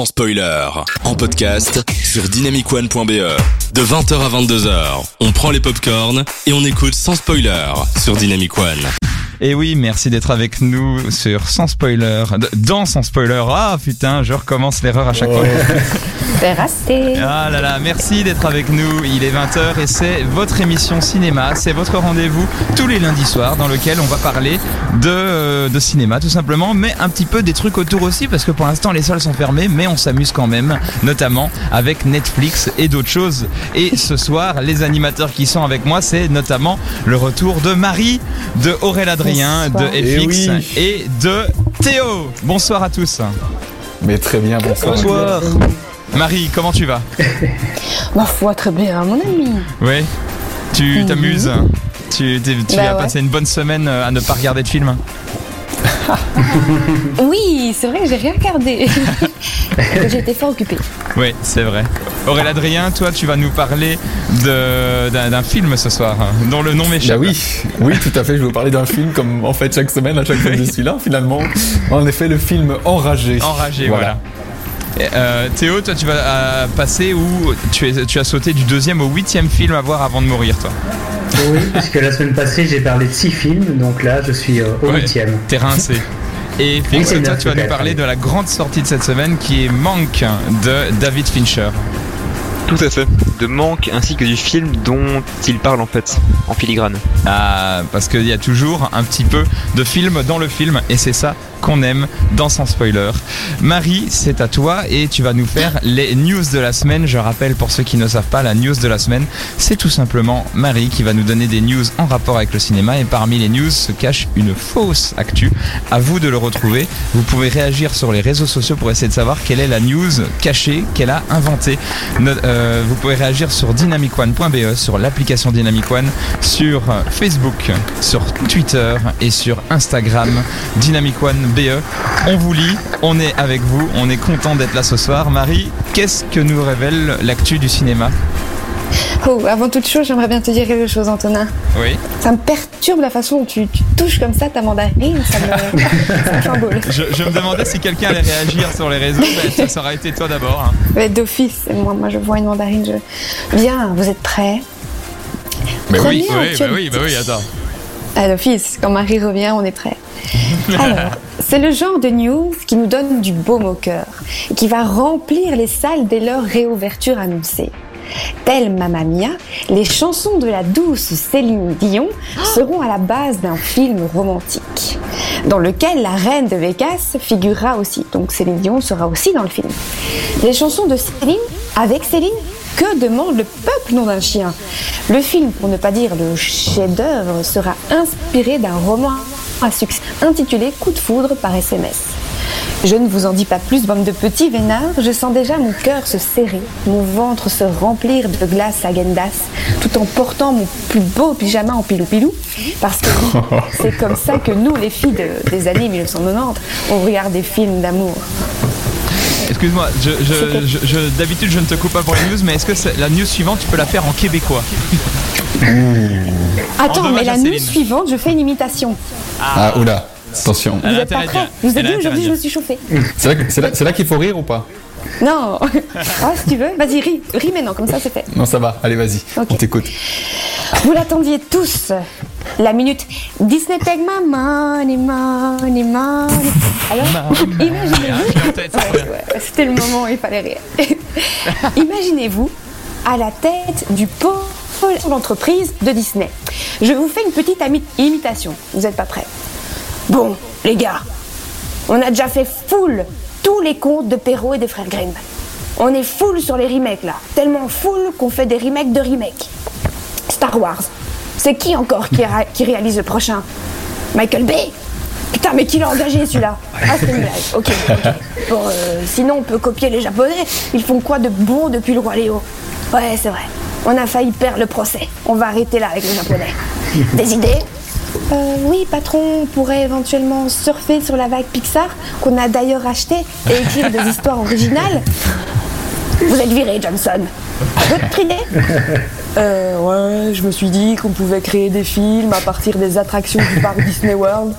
sans spoiler. En podcast sur dynamicone.be. De 20h à 22h, on prend les popcorns et on écoute sans spoiler sur Dynamic One. Et oui, merci d'être avec nous sur Sans Spoiler, dans Sans Spoiler. Ah putain, je recommence l'erreur à chaque fois. Terrassé. Ah là là, merci d'être avec nous. Il est 20h et c'est votre émission cinéma. C'est votre rendez-vous tous les lundis soirs dans lequel on va parler de, euh, de cinéma tout simplement, mais un petit peu des trucs autour aussi parce que pour l'instant les salles sont fermées, mais on s'amuse quand même, notamment avec Netflix et d'autres choses. Et ce soir, les animateurs qui sont avec moi, c'est notamment le retour de Marie, de Aurélien Adrien, Bonsoir. de Eh FX oui. et de Théo. Bonsoir à tous. Mais très bien, bonsoir. Marie, comment tu vas Ma foi, très bien, mon ami. Oui. Tu t'amuses Tu, Bah as ouais. passé une bonne semaine euh, à ne pas regarder de film Oui, c'est vrai que j'ai rien regardé. été fort occupée. Oui, c'est vrai. Aurélien Adrien, toi, tu vas nous parler de- d'un film ce soir, hein, dont le nom Bah m'échappe. oui, oui, tout à fait. Je vais vous parler d'un film comme en fait chaque semaine, à chaque fois que je suis là, finalement. En effet, le film Enragé. Enragé, voilà. Euh, Théo, toi, tu vas euh, passer où tu, es, tu as sauté du deuxième au huitième film à voir avant de mourir, toi. Oui, puisque la semaine passée j'ai parlé de six films, donc là je suis euh, au Ouais. huitième. T'es rincé. Et Félix, c'est toi, neuf, tu vas nous parler de la grande sortie de cette semaine qui est Manque de David Fincher. Tout à fait. De manque ainsi que du film dont il parle en fait, en filigrane. Ah, parce qu'il y a toujours un petit peu de film dans le film et c'est ça qu'on aime dans Sans Spoiler. Marie, c'est à toi et tu vas nous faire les news de la semaine. Je rappelle pour ceux qui ne savent pas, la news de la semaine, c'est tout simplement Marie qui va nous donner des news en rapport avec le cinéma et parmi les news se cache une fausse actu. À vous de le retrouver. Vous pouvez réagir sur les réseaux sociaux pour essayer de savoir quelle est la news cachée qu'elle a inventée. Euh, vous pouvez réagir sur dynamicone.be, sur l'application Dynamic One, sur euh, Facebook, sur Twitter et sur Instagram Dynamic One BE. On vous lit, on est avec vous, on est content d'être là ce soir. Marie, qu'est-ce que nous révèle l'actu du cinéma? Oh, avant toute chose, j'aimerais bien te dire quelque chose, Antonin. Oui. Ça me perturbe la façon dont tu, tu touches comme ça ta mandarine. Ça me, ça me. Je, je me demandais si quelqu'un allait réagir sur les réseaux, ça aurait été toi d'abord. hein. D'office, moi, moi je vois une mandarine. Je... Bien, vous êtes prêts? Mais oui. Oui, bah oui, bah oui, attends. À l'office, quand Marie revient, on est prêt. Alors, c'est le genre de news qui nous donne du baume au cœur et qui va remplir les salles dès leur réouverture annoncée. Telle Mamma Mia, les chansons de la douce Céline Dion seront à la base d'un film romantique, dans lequel la reine de Vegas figurera aussi. Donc Céline Dion sera aussi dans le film. Les chansons de Céline, avec Céline, que demande le peuple, nom d'un chien Le film, pour ne pas dire le chef-d'œuvre, sera inspiré d'un roman à succès intitulé Coup de foudre par SMS. Je ne vous en dis pas plus, bande de petits vénards. Je sens déjà mon cœur se serrer, mon ventre se remplir de glace à Gendas, tout en portant mon plus beau pyjama en pilou-pilou. Parce que c'est comme ça que nous, les filles de- des années 1990, on regarde des films d'amour. Excuse-moi, je, je, C'était- je- je- d'habitude je ne te coupe pas pour les news, mais est-ce que c'est- la news suivante tu peux la faire en québécois Attends, mais la news suivante, je fais une imitation. Ah, oula, attention. Vous pas à prêts vous a dit, aujourd'hui, je me suis chauffée. C'est là, qu'il faut rire ou pas Non Ah, si tu veux, vas-y, ris, ris maintenant, comme ça c'est fait. Non, ça va. Allez, vas-y. On t'écoute. Vous l'attendiez tous, la minute Disney take my money, money, money. Alors, imaginez-vous. Ouais, ouais, C'était le moment où il fallait rire. Imaginez-vous à la tête du pôle d'entreprise de Disney. Je vous fais une petite imitation. Vous n'êtes pas prêts? Bon, les gars, on a déjà fait full tous les contes de Perrault et des frères Grimm. On est full sur les remakes là. Tellement full qu'on fait des remakes de remakes. Star Wars. C'est qui encore qui, ra- qui réalise le prochain Michael Bay? Putain, mais qui l'a engagé celui-là Ah, c'est une blague. Ok, ok. Bon, euh, sinon, on peut copier les Japonais. Ils font quoi de bon depuis le Roi Léo? Ouais, c'est vrai. On a failli perdre le procès. On va arrêter là avec les Japonais. Des idées? Euh, oui, patron, on pourrait éventuellement surfer sur la vague Pixar, qu'on a d'ailleurs acheté, et écrire des histoires originales. Vous êtes viré, Johnson. Votre idée Euh, ouais, je me suis dit qu'on pouvait créer des films à partir des attractions du parc Disney World.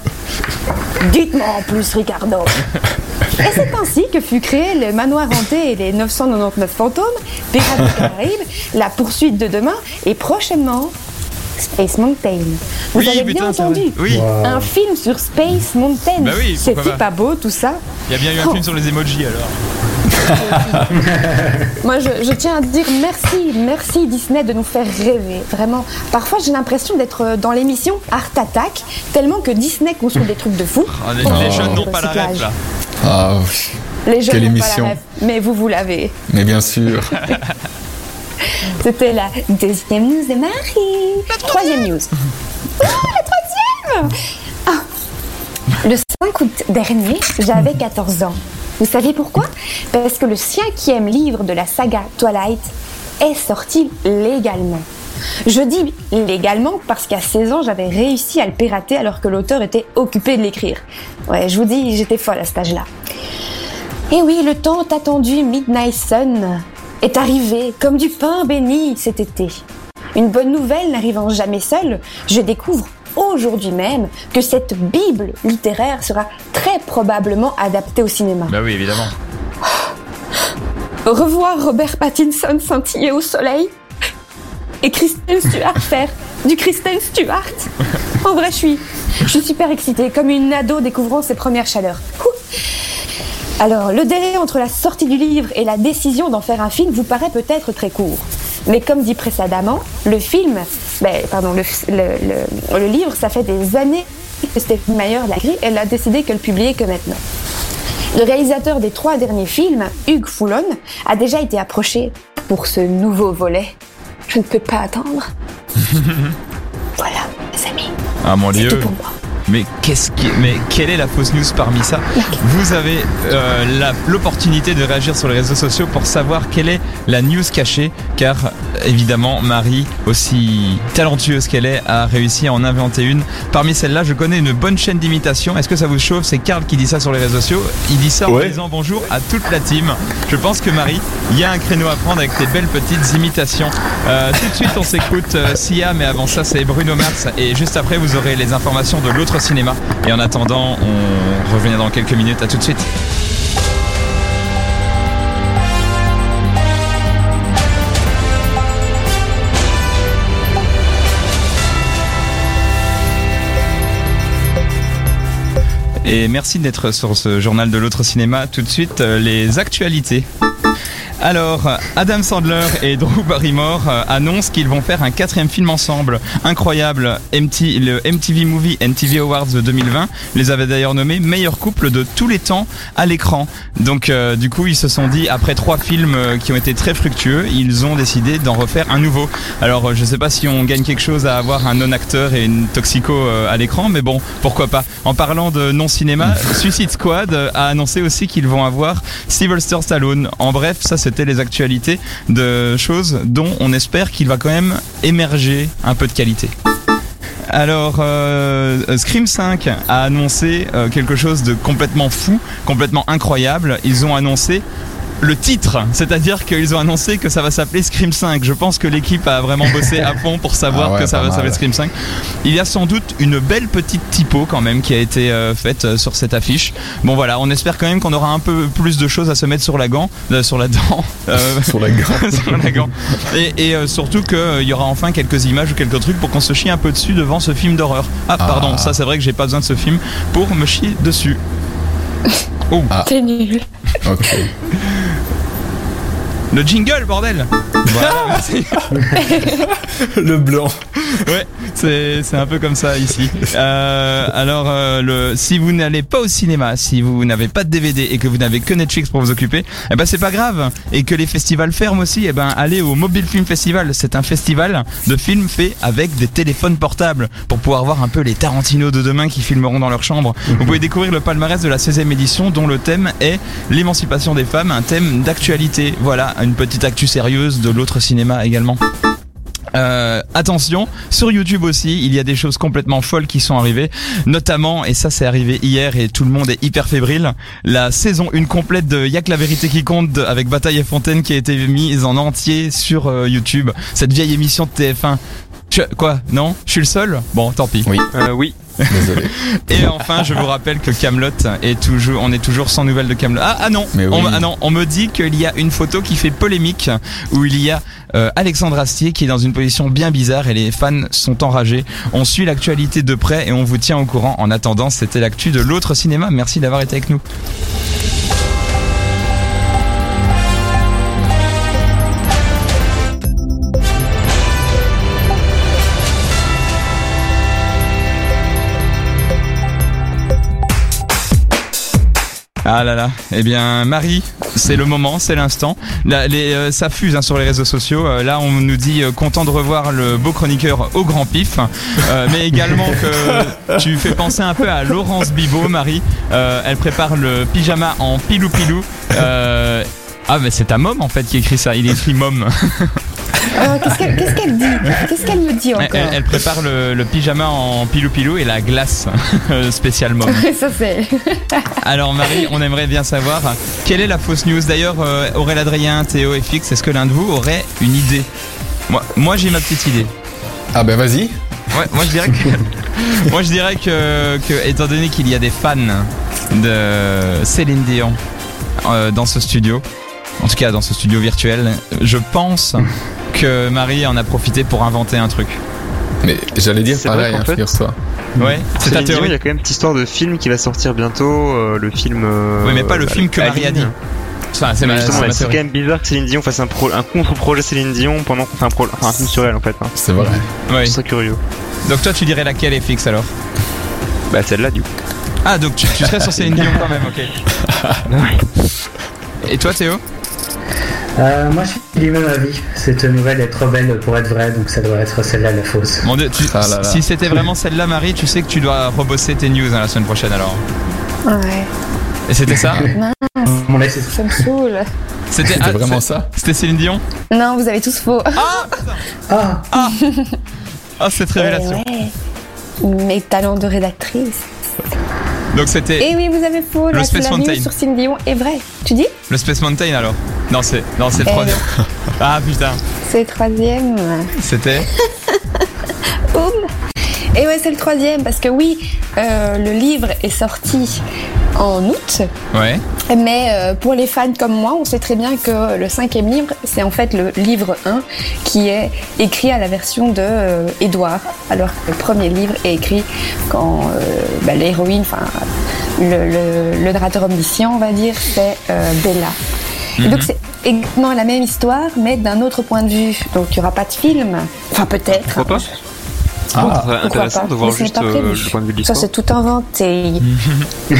Dites-moi en plus, Ricardo. Et c'est ainsi que fut créé le manoir hanté et les 999 fantômes, Pirates des Caraïbes, La poursuite de demain et prochainement Space Mountain. Vous Oui, avez putain, bien entendu Oui. Un film sur Space Mountain. Bah oui, C'était pas. pas beau tout ça Il y a bien eu un Oh. film sur les emojis alors. Moi, je, je tiens à dire merci, merci Disney de nous faire rêver. Vraiment, parfois j'ai l'impression d'être dans l'émission Art Attack, tellement que Disney construit des trucs de fou. Ah, les, Oh. les jeunes n'ont pas la rêve là. Ah oui, Les jeunes Quelle n'ont pas émission. la rêve, mais vous, vous l'avez. mais bien sûr. C'était la deuxième news de Marie. Troisième news. Oh, la troisième Ah. Le 5 août dernier, j'avais 14 ans. Vous savez pourquoi? Parce que le cinquième livre de la saga Twilight est sorti légalement. Je dis légalement parce qu'à 16 ans, j'avais réussi à le pirater alors que l'auteur était occupé de l'écrire. Ouais, je vous dis, j'étais folle à cet âge-là. Et oui, le tant attendu Midnight Sun est arrivé comme du pain béni cet été. Une bonne nouvelle n'arrivant jamais seule, je découvre aujourd'hui même que cette Bible littéraire sera très probablement adaptée au cinéma. Bah oui, évidemment. Revoir Robert Pattinson scintiller au soleil et Kristen Stewart faire du Kristen Stewart. En vrai, je suis, je suis super excitée, comme une ado découvrant ses premières chaleurs. Ouh. Alors, le délai entre la sortie du livre et la décision d'en faire un film vous paraît peut-être très court. Mais comme dit précédemment, le film, ben, pardon, le, le- le- le livre, ça fait des années que Stephenie Meyer l'a écrit, elle a décidé que le publier que maintenant. Le réalisateur des trois derniers films, Hugues Foulon, a déjà été approché pour ce nouveau volet. Je ne peux pas attendre. voilà, mes amis, Ah mon dieu. tout pour moi. Mais qu'est-ce qui, mais quelle est la fausse news parmi ça Vous avez euh, l'opportunité de réagir sur les réseaux sociaux pour savoir quelle est la news cachée, car évidemment Marie, aussi talentueuse qu'elle est, a réussi à en inventer une. Parmi celles-là, je connais une bonne chaîne d'imitation. Est-ce que ça vous chauffe? C'est Karl qui dit ça sur les réseaux sociaux. Il dit ça en disant bonjour à toute la team. Je pense que Marie, il y a un créneau à prendre avec tes belles petites imitations. Euh, tout de suite, on s'écoute euh, Sia, mais avant ça, c'est Bruno Mars. Et juste après, vous aurez les informations de l'autre cinéma. Et en attendant, on revient dans quelques minutes. À tout de suite. Et merci d'être sur ce journal de l'autre cinéma. Tout de suite, euh, les actualités. Alors, Adam Sandler et Drew Barrymore euh, annoncent qu'ils vont faire un quatrième film ensemble. Incroyable. MT, le MTV Movie and TV Awards de 2020 les avait d'ailleurs nommés meilleur couple de tous les temps à l'écran. Donc, euh, du coup, ils se sont dit, après trois films euh, qui ont été très fructueux, ils ont décidé d'en refaire un nouveau. Alors, je sais pas si on gagne quelque chose à avoir un non-acteur et une toxico à l'écran, mais bon, pourquoi pas. En parlant de non-cinéma, Suicide Squad a annoncé aussi qu'ils vont avoir Sylvester Stallone. En bref, ça les actualités de choses dont on espère qu'il va quand même émerger un peu de qualité. Alors, euh, Scream 5 a annoncé euh, quelque chose de complètement fou, complètement incroyable. Ils ont annoncé le titre, c'est-à-dire qu'ils ont annoncé que ça va s'appeler Scream 5. Je pense que l'équipe a vraiment bossé à fond pour savoir Ah ouais, que ça va s'appeler Scream 5. Il y a sans doute une belle petite typo quand même qui a été euh, faite euh, sur cette affiche. Bon voilà, on espère quand même qu'on aura un peu plus de choses à se mettre sur la gant, euh, sur la dent. euh, Sur la gant. sur la gant. Et, et, euh, surtout qu'il y aura enfin quelques images ou quelques trucs pour qu'on se chie un peu dessus devant ce film d'horreur. Ah, pardon, Ah. ça c'est vrai que j'ai pas besoin de ce film pour me chier dessus. Oh, C'est nul. Ok. Le jingle, bordel Voilà, merci. Le blanc. Ouais, c'est c'est un peu comme ça ici. Euh, alors, euh, le, si vous n'allez pas au cinéma, si vous n'avez pas de DVD et que vous n'avez que Netflix pour vous occuper, eh ben c'est pas grave. Et que les festivals ferment aussi, eh ben allez au Mobile Film Festival. C'est un festival de films faits avec des téléphones portables pour pouvoir voir un peu les Tarantino de demain qui filmeront dans leur chambre. Vous pouvez découvrir le palmarès de la 16e édition dont le thème est l'émancipation des femmes, un thème d'actualité. Voilà, une petite actu sérieuse de l'autre cinéma également. Euh, attention, sur YouTube aussi, il y a des choses complètement folles qui sont arrivées, notamment, et ça c'est arrivé hier et tout le monde est hyper fébrile, la saison 1 complète de Y'a que la vérité qui compte avec Bataille et Fontaine qui a été mise en entier sur euh, YouTube. Cette vieille émission de TF1 Je- quoi? Non? Je suis le seul? Bon, tant pis. Oui, Euh, oui. désolé. Et enfin, je vous rappelle que Camelot est toujours, on est toujours sans nouvelles de Camelot. Ah, ah non, Mais oui. on, ah non, on me dit qu'il y a une photo qui fait polémique où il y a euh, Alexandre Astier qui est dans une position bien bizarre et les fans sont enragés. On suit l'actualité de près et on vous tient au courant. En attendant, c'était l'actu de l'autre cinéma. Merci d'avoir été avec nous. Ah là là, eh bien Marie, c'est le moment, c'est l'instant. Euh, ça fuse hein, sur les réseaux sociaux. Euh, là, on nous dit euh, content de revoir le beau chroniqueur au grand pif, mais également que tu fais penser un peu à Laurence Bibot, Marie. Elle prépare le pyjama en pilou pilou. Euh, ah mais c'est ta mom en fait qui écrit ça. Il écrit mom. Euh, Qu'est-ce qu'elle qu'est-ce qu'elle dit Qu'est-ce qu'elle me dit Elle, encore elle prépare le, le pyjama en pilou pilou et la glace spéciale mom. Ça c'est. Alors Marie, on aimerait bien savoir quelle est la fausse news. D'ailleurs, euh, Aurélien Adrien, Théo et Fix, est-ce que l'un de vous aurait une idée Moi, moi j'ai ma petite idée. Ah ben vas-y. Ouais, moi je dirais que, moi je dirais que, que étant donné qu'il y a des fans de Céline Dion euh, dans ce studio, en tout cas dans ce studio virtuel, je pense que Marie en a profité pour inventer un truc. Mais j'allais dire C'est vrai pareil, hein, fait- figure-toi. Ouais, c'est ta Céline Dion, théorie. il y a quand même cette histoire de film qui va sortir bientôt, euh, le film. euh, Oui, mais pas le film que Marie a dit. Enfin, c'est quand même bizarre que Céline Dion fasse un, pro- un contre-projet Céline Dion pendant qu'on fait un, pro- enfin, un film sur elle en fait. Hein. C'est vrai. Ouais. C'est très curieux. Donc toi, tu dirais laquelle est fixe alors? Bah celle-là du coup. Ah, donc tu, tu serais sur Céline Dion quand même, ok. Et toi, Théo? Euh, moi, je suis du même avis. Cette nouvelle est trop belle pour être vraie, donc ça doit être celle-là la fausse. Mon Dieu, tu- Ah là là. si c'était vraiment celle-là, Marie, tu sais que tu dois rebosser tes news hein, la semaine prochaine alors. Ouais. Et c'était ça Mon c'est- Ça me saoule. C'était C'était ah, vraiment c'est- ça C'était Céline Dion Non, vous avez tous faux. Ah, Ah, cette révélation. Ouais. Mes talents de rédactrice. Donc c'était Et oui, vous avez faux. Le La, Space la Mountain. sur Céline Dion est vrai. Tu dis le Space Mountain alors Non, c'est non, c'est le Eh troisième. Ah putain, C'est le troisième. c'était Boum. Et ouais, c'est le troisième parce que oui, euh, le livre est sorti en août. Ouais. Mais euh, pour les fans comme moi, on sait très bien que le cinquième livre, c'est en fait le livre 1 qui est écrit à la version de euh, Édouard, alors que le premier livre est écrit quand euh, bah, l'héroïne, enfin le, le- le narrateur omniscient, on va dire, c'est euh, Bella. Et donc c'est exactement la même histoire, mais d'un autre point de vue. Donc il n'y aura pas de film. Enfin peut-être. Pourquoi pas? Ah, C'est Pourquoi intéressant pas de voir Mais juste euh, le point de vue de Ça l'histoire. c'est tout inventé.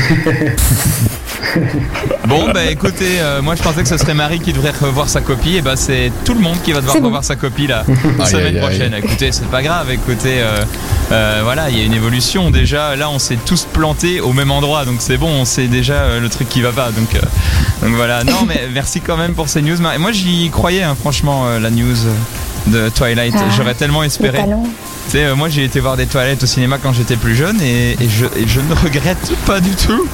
Bon, bah écoutez, euh, moi je pensais que ce serait Marie qui devrait revoir sa copie, et bah c'est tout le monde qui va devoir bon. revoir sa copie la semaine aïe, aïe. prochaine. Écoutez, c'est pas grave, écoutez, euh, euh, voilà, il y a une évolution déjà. Là, on s'est tous plantés au même endroit, donc c'est bon, on sait déjà euh, le truc qui va pas. Donc, euh, donc voilà, non, mais merci quand même pour ces news. Moi j'y croyais, hein, franchement, euh, la news de Twilight. Ah, J'aurais tellement espéré. Tu sais, euh, moi j'ai été voir des toilettes au cinéma quand j'étais plus jeune et, et je, et je ne regrette pas du tout.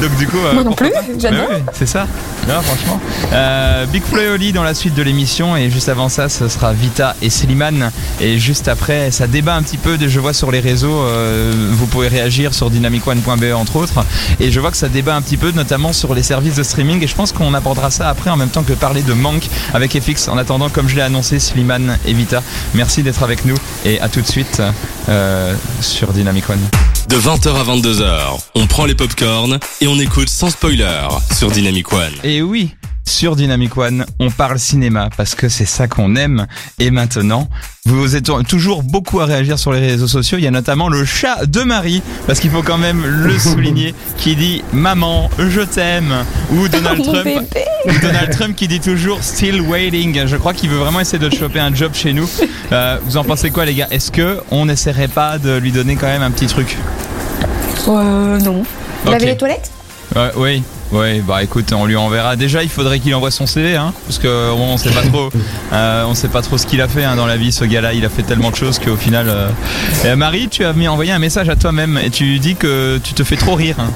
Donc du coup, euh, Moi non plus, j'adore. Ouais, c'est ça. Non, franchement. Euh, Big Flo et Oli dans la suite de l'émission et juste avant ça, ce sera Vita et Slimane et juste après, ça débat un petit peu. Je vois sur les réseaux, euh, vous pouvez réagir sur dynamicone.be entre autres et je vois que ça débat un petit peu, notamment sur les services de streaming et je pense qu'on abordera ça après en même temps que parler de manque avec FX. En attendant, comme je l'ai annoncé, Slimane et Vita, merci d'être avec nous et à tout de suite euh, sur Dynamic One. De 20h à 22h, on prend les popcorns et on écoute sans spoiler sur Dynamic One. Et oui, sur Dynamic One, on parle cinéma parce que c'est ça qu'on aime. Et maintenant, vous êtes toujours beaucoup à réagir sur les réseaux sociaux. Il y a notamment le chat de Marie, parce qu'il faut quand même le souligner, qui dit maman, je t'aime, ou Donald Trump. ou Donald Trump qui dit toujours still waiting. Je crois qu'il veut vraiment essayer de choper un job chez nous. Euh, vous en pensez quoi, les gars? Est-ce que on n'essaierait pas de lui donner quand même un petit truc? Euh, non. Vous Ok. avez les toilettes? Ouais, oui, oui, bah écoute, on lui enverra. Déjà, il faudrait qu'il envoie son CV, hein, parce que bon, on sait pas trop, euh, on sait pas trop ce qu'il a fait hein, dans la vie. Ce gars-là, il a fait tellement de choses qu'au final. euh, Marie, tu as mis envoyé un message à toi-même et tu dis que tu te fais trop rire. hein.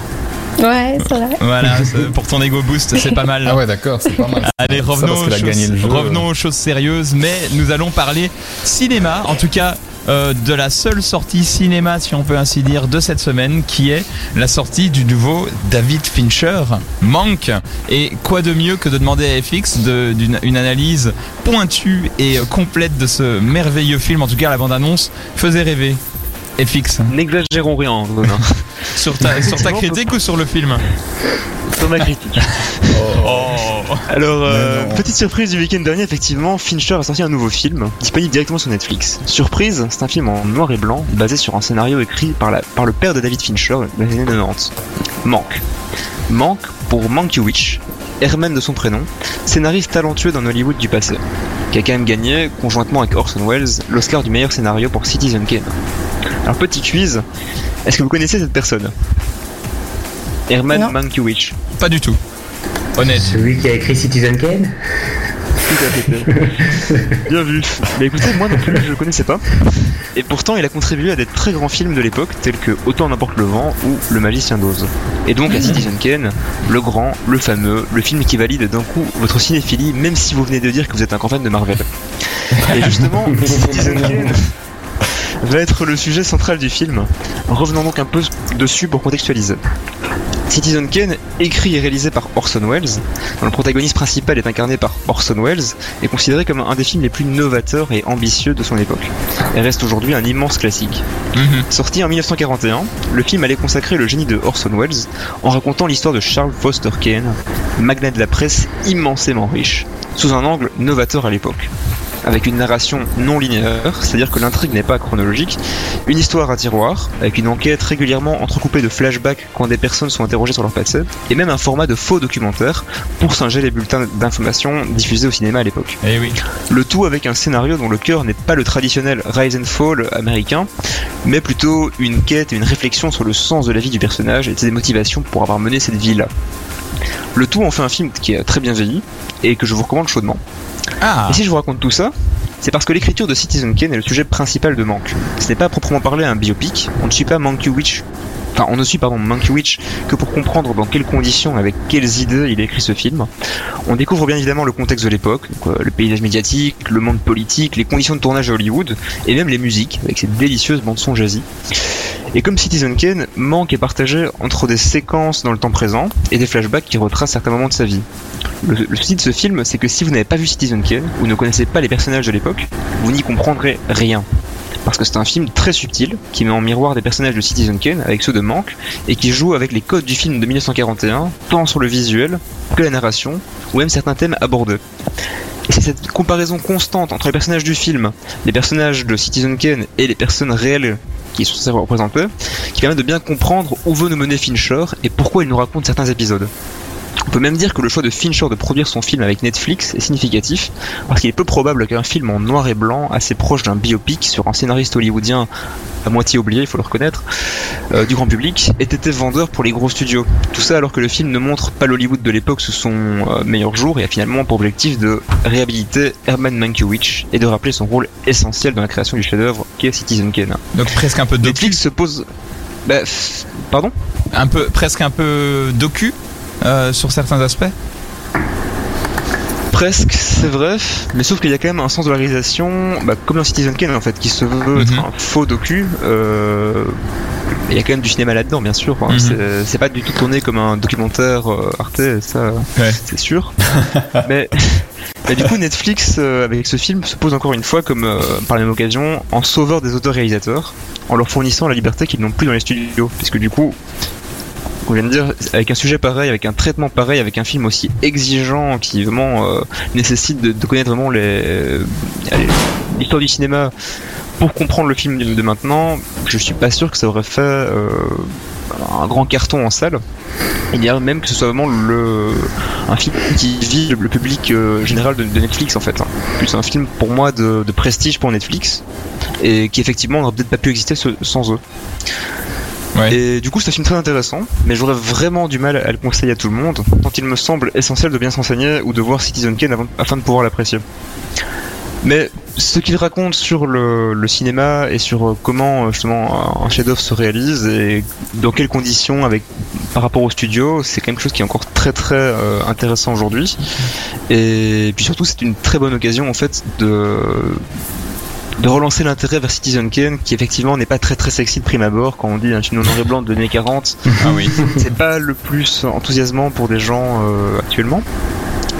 Ouais, c'est vrai. Voilà, pour ton ego boost, c'est pas mal. Ah ouais, d'accord, c'est pas mal. Allez, revenons, aux choses, revenons aux choses sérieuses, mais nous allons parler cinéma, en tout cas euh, de la seule sortie cinéma, si on peut ainsi dire, de cette semaine, qui est la sortie du nouveau David Fincher, Manque. Et quoi de mieux que de demander à FX de- d'une une analyse pointue et euh, complète de ce merveilleux film. En tout cas, la bande-annonce faisait rêver. FX, N'exagérons rien, Ronan. sur ta, sur ta critique ou sur le film? Sur ma critique. Alors, euh, petite surprise du week-end dernier, effectivement, Fincher a sorti un nouveau film, disponible directement sur Netflix. Surprise, c'est un film en noir et blanc, basé sur un scénario écrit par, la, par le père de David Fincher dans les années 90. Manque. Manque pour Mankiewicz, Herman de son prénom, scénariste talentueux d'un Hollywood du passé, qui a quand même gagné, conjointement avec Orson Welles, l'Oscar du meilleur scénario pour Citizen Kane. Alors, petit quiz, est-ce que vous connaissez cette personne? Herman. Mankiewicz. Pas du tout. Honnête. Celui qui a écrit Citizen Kane Tout à fait. Bien vu. Mais écoutez, moi non plus, je le connaissais pas. Et pourtant, il a contribué à des très grands films de l'époque, tels que Autant n'importe le vent ou Le Magicien d'Oz. Et donc à Citizen Kane, le grand, le fameux, le film qui valide d'un coup votre cinéphilie, même si vous venez de dire que vous êtes un grand fan de Marvel. Et justement, Citizen Kane va être le sujet central du film. Revenons donc un peu dessus pour contextualiser. Citizen Kane, écrit et réalisé par Orson Welles, dont le protagoniste principal est incarné par Orson Welles, est considéré comme un des films les plus novateurs et ambitieux de son époque. Et reste aujourd'hui un immense classique. Mhm. Sorti en 1941, le film allait consacrer le génie de Orson Welles en racontant l'histoire de Charles Foster Kane, magnat de la presse immensément riche, sous un angle novateur à l'époque. Avec une narration non linéaire, c'est-à-dire que l'intrigue n'est pas chronologique, une histoire à tiroir, avec une enquête régulièrement entrecoupée de flashbacks quand des personnes sont interrogées sur leur passé, et même un format de faux documentaire pour singer les bulletins d'information diffusés au cinéma à l'époque. Eh oui. Le tout avec un scénario dont le cœur n'est pas le traditionnel rise and fall américain, mais plutôt une quête et une réflexion sur le sens de la vie du personnage et ses motivations pour avoir mené cette vie-là. Le tout en fait un film qui est très bien vieilli et que je vous recommande chaudement. Ah, Et si je vous raconte tout ça, c'est parce que l'écriture de Citizen Kane est le sujet principal de Manque. Ce n'est pas à proprement parler un biopic, on ne suit pas Mankiewicz, enfin on ne suit pardon Mankiewicz que pour comprendre dans quelles conditions, avec quelles idées il a écrit ce film. On découvre bien évidemment le contexte de l'époque, euh, le paysage médiatique, le monde politique, les conditions de tournage à Hollywood, et même les musiques, avec cette délicieuse bande-son jazzy. Et comme Citizen Kane, Manque est partagé entre des séquences dans le temps présent et des flashbacks qui retracent certains moments de sa vie. Le, le souci de ce film, c'est que si vous n'avez pas vu Citizen Kane, ou ne connaissez pas les personnages de l'époque, vous n'y comprendrez rien. Parce que c'est un film très subtil, qui met en miroir des personnages de Citizen Kane avec ceux de Manque, et qui joue avec les codes du film de 1941, tant sur le visuel que la narration, ou même certains thèmes abordés. Et c'est cette comparaison constante entre les personnages du film, les personnages de Citizen Kane et les personnes réelles qui sont censées qui permet de bien comprendre où veut nous mener Fincher et pourquoi il nous raconte certains épisodes. On peut même dire que le choix de Fincher de produire son film avec Netflix est significatif, parce qu'il est peu probable qu'un film en noir et blanc, assez proche d'un biopic sur un scénariste hollywoodien à moitié oublié, il faut le reconnaître, euh, du grand public, ait été vendeur pour les gros studios. Tout ça alors que le film ne montre pas l'Hollywood de l'époque sous son euh, meilleur jour et a finalement pour objectif de réhabiliter Herman Mankiewicz et de rappeler son rôle essentiel dans la création du chef-d'œuvre qu'est Citizen Kane. donc presque un peu docu. Netflix se pose. Bah, pardon? Un peu, presque un peu docu? Euh, sur certains aspects. Presque, c'est vrai, mais sauf qu'il y a quand même un sens de la réalisation, bah, comme dans Citizen Kane en fait, qui se veut être Mhm. un faux docu. euh, Il y a quand même du cinéma là-dedans, bien sûr. Mhm. C'est- C'est pas du tout tourné comme un documentaire euh, Arte, ça, Ouais. c'est sûr. mais, mais du coup, Netflix, euh, avec ce film, se pose encore une fois, comme par la même occasion, en sauveur des auteurs-réalisateurs, en leur fournissant la liberté qu'ils n'ont plus dans les studios, puisque du coup, on vient de dire, avec un sujet pareil, avec un traitement pareil, avec un film aussi exigeant qui vraiment euh, nécessite de, connaître vraiment euh, l'histoire du cinéma pour comprendre le film de, maintenant, je suis pas sûr que ça aurait fait euh, un grand carton en salle. Il y a même que ce soit vraiment le, un film qui vit le, public général de, Netflix en fait. hein. Plus un film pour moi de, prestige pour Netflix et qui effectivement n'aurait peut-être pas pu exister sans eux. Et du coup, c'est un film très intéressant, mais j'aurais vraiment du mal à le conseiller à tout le monde, tant il me semble essentiel de bien s'enseigner ou de voir Citizen Kane afin de pouvoir l'apprécier. Mais ce qu'il raconte sur le, le cinéma et sur euh, comment euh, justement un chef-d'œuvre se réalise et dans quelles conditions avec par rapport au studio, c'est quelque chose qui est encore très très euh, intéressant aujourd'hui. Et puis surtout, c'est une très bonne occasion en fait de de relancer l'intérêt vers Citizen Kane, qui effectivement n'est pas très très sexy de prime abord quand on dit un film noir et blanc de années 40. Ah oui. C'est pas le plus enthousiasmant pour des gens euh, actuellement.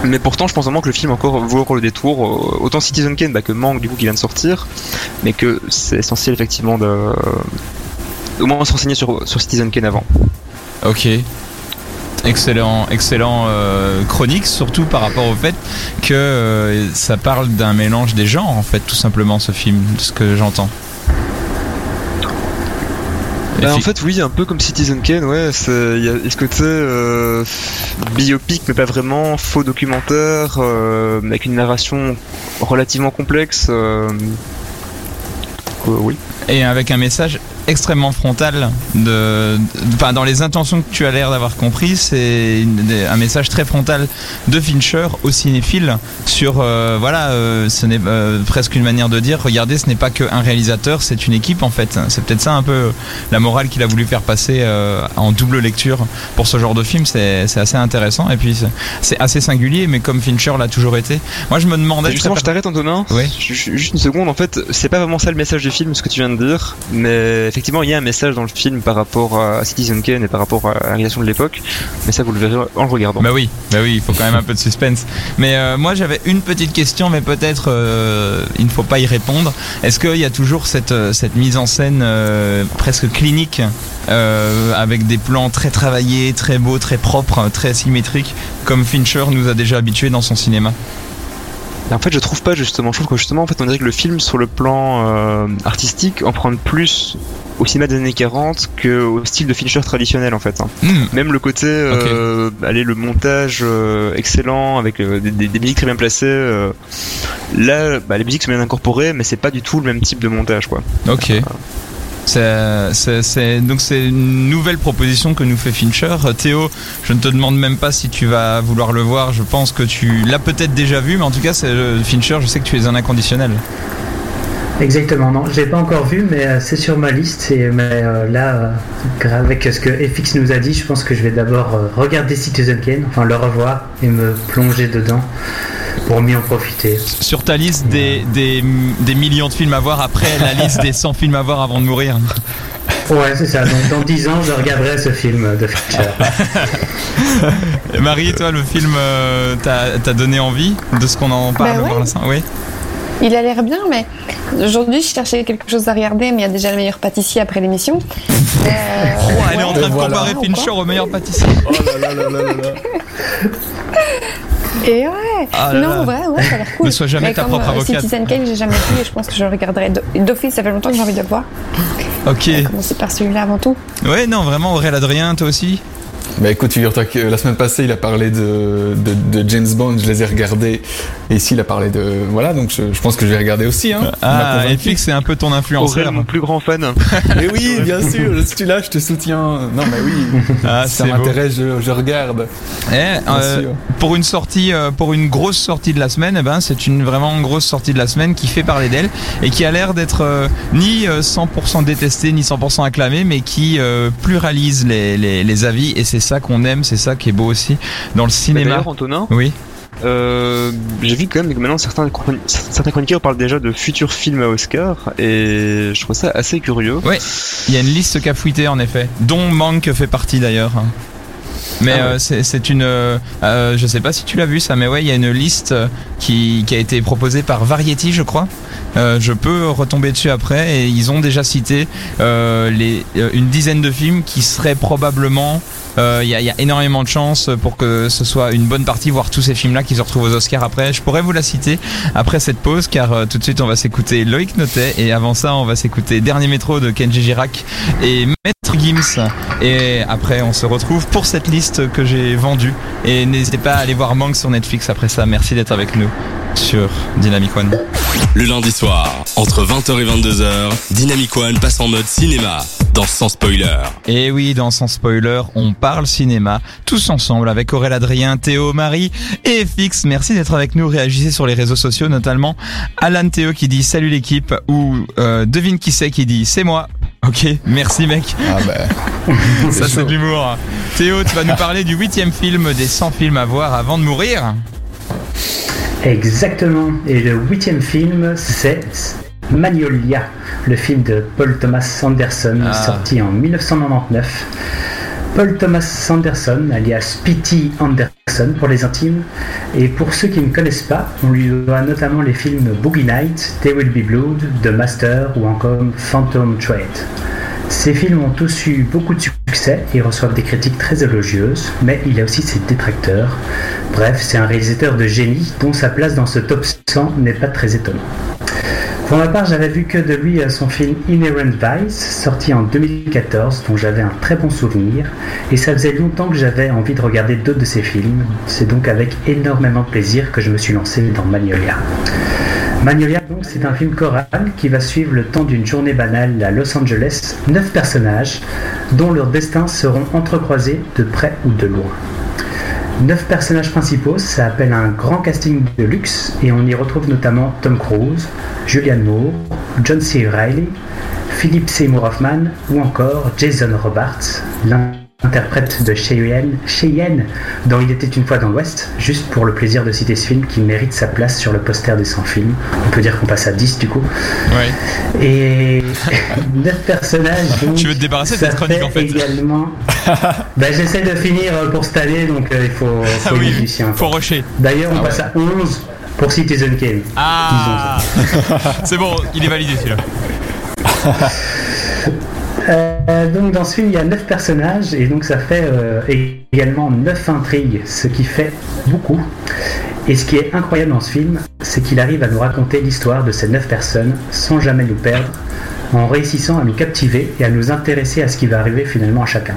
Mais pourtant, je pense vraiment que le film encore vaut encore le détour. Euh, Autant Citizen Kane bah, que Manque, du coup, qui vient de sortir, mais que c'est essentiel effectivement de au moins se renseigner sur, sur Citizen Kane avant. Ok. Excellent, excellent euh, chronique, surtout par rapport au fait que euh, ça parle d'un mélange des genres, en fait, tout simplement, ce film, de ce que j'entends. Bah, en fait, oui, un peu comme Citizen Kane, ouais. Il y a il y a ce côté euh, biopic, mais pas vraiment, faux documentaire, euh, avec une narration relativement complexe. euh, oui. et avec un message extrêmement frontal de, de- dans les intentions que tu as l'air d'avoir compris c'est un message très frontal de Fincher au cinéphile sur euh, voilà euh, ce n'est euh, presque une manière de dire regardez ce n'est pas qu'un réalisateur c'est une équipe en fait. C'est peut-être ça un peu la morale qu'il a voulu faire passer en double lecture pour ce genre de film. C'est assez intéressant. Et puis c'est- assez singulier mais comme Fincher l'a toujours été. Moi je me demandais Justement, je t'arrête, Antonin. Oui. Ju- ju- Juste une seconde, en fait, c'est pas vraiment ça le message du film, ce que tu viens de dire, mais effectivement, il y a un message dans le film par rapport à Citizen Kane et par rapport à la réalisation de l'époque, mais ça, vous le verrez en le regardant. Bah oui, bah oui, il faut quand même un peu de suspense. Mais euh, moi j'avais une petite question, mais peut-être euh, il ne faut pas y répondre. Est-ce qu'il y a toujours cette, euh, cette mise en scène euh, presque clinique, avec des plans très travaillés, très beaux, très propres, très symétriques, comme Fincher nous a déjà habitués dans son cinéma? En fait, je trouve pas justement. Je trouve que justement, en fait, on dirait que le film, sur le plan euh, artistique, en prend plus au cinéma des années 40 que au style de Fincher traditionnel, en fait. hein. Hmm, Même le côté, euh, allez, le montage euh, excellent avec euh, des, des- des musiques très bien placées. là, bah, les musiques sont bien incorporées, mais c'est pas du tout le même type de montage, quoi. Ok. C'est- donc c'est une nouvelle proposition que nous fait Fincher. Théo, je ne te demande même pas si tu vas vouloir le voir. Je pense que tu l'as peut-être déjà vu, mais en tout cas, c'est Fincher. Je sais que tu es un inconditionnel. Exactement, non, je l'ai pas encore vu, mais euh, c'est sur ma liste. Et, mais euh, là, euh, gra- avec ce que FX nous a dit, je pense que je vais d'abord euh, regarder Citizen Kane, enfin le revoir et me plonger dedans pour mieux en profiter. Sur ta liste des, des, des millions de films à voir après la liste des 100 films à voir avant de mourir. Ouais, c'est ça. Donc dans 10 ans, je regarderai ce film de Fincher. Marie, toi, le film euh, t'a t'a donné envie de ce qu'on en parle Bah ouais. pour l'instant? Oui. Il a l'air bien, mais aujourd'hui, je cherchais quelque chose à regarder, mais il y a déjà le meilleur pâtissier après l'émission. Euh, Oh, elle est en train de voilà. comparer Fincher quoi au meilleur pâtissier. Oh là là là là là. Et ouais, Ah là non, là. ouais, ouais, ça a l'air cool. Ne sois jamais Mais ta comme, propre euh, avocate. Citizen Kane, j'ai jamais vu et je pense que je le regarderai d'o- d'office. Ça fait longtemps que j'ai envie de le voir. Ok. Commencer par celui-là avant tout. Ouais, non, vraiment, Aurélien Adrien, toi aussi? Bah écoute, figure-toi que la semaine passée, il a parlé de, de, de James Bond, je les ai regardés. Et ici, il a parlé de. Voilà, donc je, je pense que je vais regarder aussi. Hein. Ah. FX, c'est un peu ton influenceur. Mon plus grand fan. Mais oui, bien sûr, je suis là, je te soutiens. Non, mais oui, Ah, si ça m'intéresse, je, je regarde. Eh, euh, sûr. pour une sortie, euh, pour une grosse sortie de la semaine, eh ben, c'est une vraiment grosse sortie de la semaine qui fait parler d'elle et qui a l'air d'être euh, ni euh, 100% détestée ni 100% acclamée, mais qui euh, pluralise les, les, les avis et c'est ça qu'on aime, c'est ça qui est beau aussi dans le Bah, cinéma. D'ailleurs, Antonin, Oui. euh, j'ai vu quand même que maintenant certains, chroni- certains chroniqueurs parlent déjà de futurs films à Oscar et je trouve ça assez curieux. Ouais, il y a une liste cafouitée en effet, dont Manque fait partie d'ailleurs. Mais Ah ouais. euh, c'est c'est une, euh, je sais pas si tu l'as vu ça, mais ouais, il y a une liste qui, qui a été proposée par Variety, je crois. Euh, je peux retomber dessus après et ils ont déjà cité les, une dizaine de films qui seraient probablement Il y, a, il y a énormément de chances pour que ce soit une bonne partie, voire tous ces films-là qui se retrouvent aux Oscars après. Je pourrais vous la citer après cette pause, car euh, tout de suite on va s'écouter Loïc Notet et avant ça on va s'écouter Dernier métro de Kenji Girac et Maître Gims. Et après on se retrouve pour cette liste que j'ai vendue. Et n'hésitez pas à aller voir Manque sur Netflix après ça. Merci d'être avec nous sur Dynamic One. Le lundi soir, entre 20h et 22h, Dynamic One passe en mode cinéma, dans Sans Spoiler. Et oui, dans Sans Spoiler, on parle cinéma, tous ensemble avec Aurélien Adrien, Théo, Marie et FX. Merci d'être avec nous. Réagissez sur les réseaux sociaux, notamment Alan Théo qui dit salut l'équipe ou euh, devine qui c'est qui dit c'est moi. Ok, merci mec. Ah bah. Ça c'est de l'humour. Théo, tu vas nous parler du huitième film des 100 films à voir avant de mourir. Exactement. Et le huitième film, c'est Magnolia, le film de Paul Thomas Anderson, Ah. sorti en 1999. Paul Thomas Anderson, alias P.T. Anderson pour les intimes. Et pour ceux qui ne connaissent pas, on lui doit notamment les films Boogie Night, There Will Be Blood, The Master ou encore Phantom Thread. Ces films ont tous eu beaucoup de succès et reçoivent des critiques très élogieuses, mais il a aussi ses détracteurs. Bref, c'est un réalisateur de génie dont sa place dans ce top 100 n'est pas très étonnant. Pour ma part, j'avais vu que de lui euh, son film Inherent Vice, sorti en 2014, dont j'avais un très bon souvenir, et ça faisait longtemps que j'avais envie de regarder d'autres de ses films. C'est donc avec énormément de plaisir que je me suis lancé dans Magnolia. Magnolia, donc, c'est un film choral qui va suivre le temps d'une journée banale à Los Angeles, neuf personnages dont leurs destins seront entrecroisés de près ou de loin. Neuf personnages principaux, ça appelle un grand casting de luxe et on y retrouve notamment Tom Cruise, Julianne Moore, John C. Reilly, Philip Seymour Hoffman ou encore Jason Robards, l'interprète de Cheyenne, Cheyenne dans Il était une fois dans l'Ouest, juste pour le plaisir de citer ce film qui mérite sa place sur le poster des 100 films. On peut dire qu'on passe à 10 du coup. Ouais. Et neuf personnages. Donc, Tu veux te débarrasser de ça cette chronique, en fait. Également. bah, J'essaie de finir euh, pour cette année, donc euh, il faut, faut Ah être oui, musicien, faut rusher. D'ailleurs, on Ah passe à 11 pour Citizen Kane. Ah C'est bon, il est validé celui-là. Euh, donc dans ce film, il y a 9 personnages et donc ça fait euh, également 9 intrigues, ce qui fait beaucoup. Et ce qui est incroyable dans ce film, c'est qu'il arrive à nous raconter l'histoire de ces 9 personnes sans jamais nous perdre, en réussissant à nous captiver et à nous intéresser à ce qui va arriver finalement à chacun.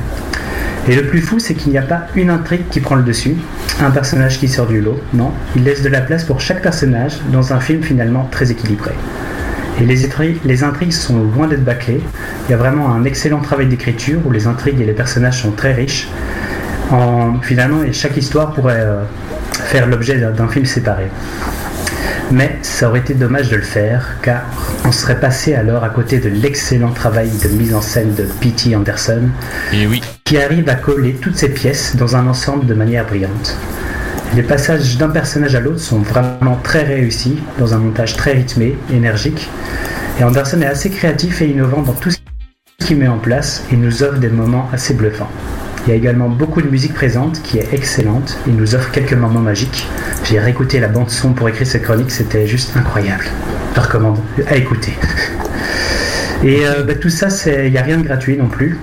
Et le plus fou, c'est qu'il n'y a pas une intrigue qui prend le dessus, un personnage qui sort du lot, non, il laisse de la place pour chaque personnage dans un film finalement très équilibré. Et les intrigues, les intrigues sont loin d'être bâclées. Il y a vraiment un excellent travail d'écriture où les intrigues et les personnages sont très riches. En, finalement, et chaque histoire pourrait euh, faire l'objet d'un- d'un film séparé. Mais ça aurait été dommage de le faire, car on serait passé alors à côté de l'excellent travail de mise en scène de P.T. Anderson, Et oui. qui arrive à coller toutes ces pièces dans un ensemble de manière brillante. Les passages d'un personnage à l'autre sont vraiment très réussis, dans un montage très rythmé, énergique. Et Anderson est assez créatif et innovant dans tout ce qu'il met en place et nous offre des moments assez bluffants. Il y a également beaucoup de musique présente qui est excellente et nous offre quelques moments magiques. J'ai réécouté la bande son pour écrire cette chronique, c'était juste incroyable. Je recommande à écouter. Et euh, bah, tout ça, il n'y a rien de gratuit non plus.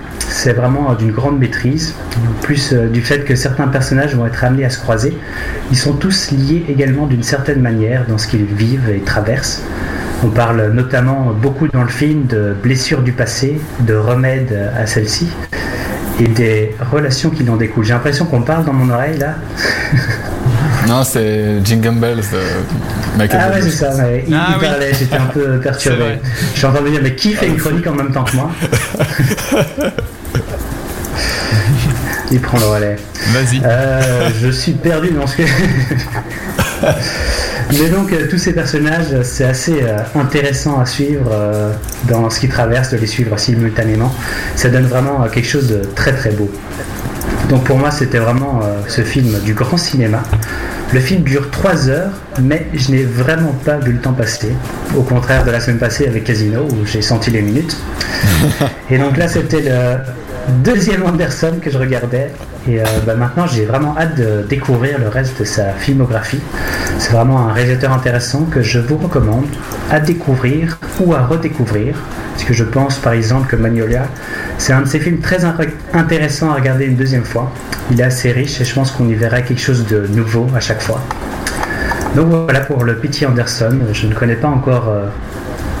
C'est vraiment d'une grande maîtrise. Plus euh, du fait que certains personnages vont être amenés à se croiser, ils sont tous liés également d'une certaine manière dans ce qu'ils vivent et traversent. On parle notamment beaucoup dans le film de blessures du passé, de remèdes à celles-ci et des relations qui en découlent. J'ai l'impression qu'on parle dans mon oreille là. Non, c'est Jingle Bells de Michael Ah ouais, c'est ça. ouais. Il, Ah il oui. parlait, j'étais un peu perturbé. Je suis en train de me dire, mais qui fait une chronique en même temps que moi Il prend le relais. Vas-y. Euh, je suis perdu dans ce que. Mais donc, euh, tous ces personnages, c'est assez euh, intéressant à suivre euh, dans ce qu'ils traversent, de les suivre simultanément. Ça donne vraiment euh, quelque chose de très très beau. Donc, pour moi, c'était vraiment euh, ce film du grand cinéma. Le film dure 3 heures, mais je n'ai vraiment pas vu le temps passer. Au contraire de la semaine passée avec Casino, où j'ai senti les minutes. Et donc là, c'était le deuxième Anderson que je regardais. Et euh, bah, maintenant, j'ai vraiment hâte de découvrir le reste de sa filmographie. C'est vraiment un réalisateur intéressant que je vous recommande à découvrir ou à redécouvrir. Parce que je pense par exemple que Magnolia, c'est un de ces films très intéressants à regarder une deuxième fois. Il est assez riche et je pense qu'on y verra quelque chose de nouveau à chaque fois. Donc voilà pour le Petit Anderson. Je ne connais pas encore euh,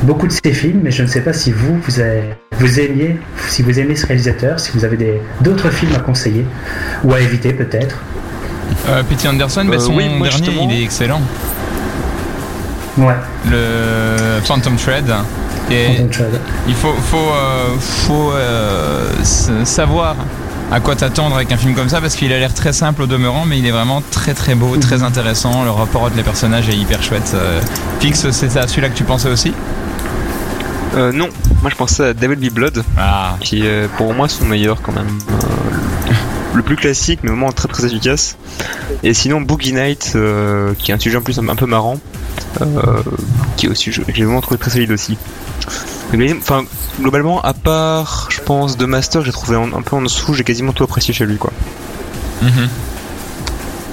beaucoup de ses films, mais je ne sais pas si vous, vous, avez- vous aimiez, si vous aimez ce réalisateur, si vous avez des- d'autres films à conseiller ou à éviter peut-être. Euh, P.T. Anderson, bah, Euh, son oui, moi, dernier, justement. il est excellent. Ouais, Le Phantom Thread. Et Phantom Thread. il faut, faut, euh, faut euh, savoir à quoi t'attendre avec un film comme ça parce qu'il a l'air très simple au demeurant, mais il est vraiment très très beau, très intéressant. Le rapport entre les personnages est hyper chouette. Euh, Fix, c'est à celui-là que tu pensais aussi? Euh, non, moi je pensais à Devil Be Blood, Ah, qui est pour moi son meilleur quand même. Euh, le plus classique, mais vraiment très très efficace. Et sinon, Boogie Night, euh, qui est un sujet en plus un, un peu marrant, euh, qui est aussi, je- j'ai vraiment trouvé très solide aussi. Mais, enfin, globalement, à part, je pense, de Master, j'ai trouvé un peu en dessous, j'ai quasiment tout apprécié chez lui, quoi. Mhm.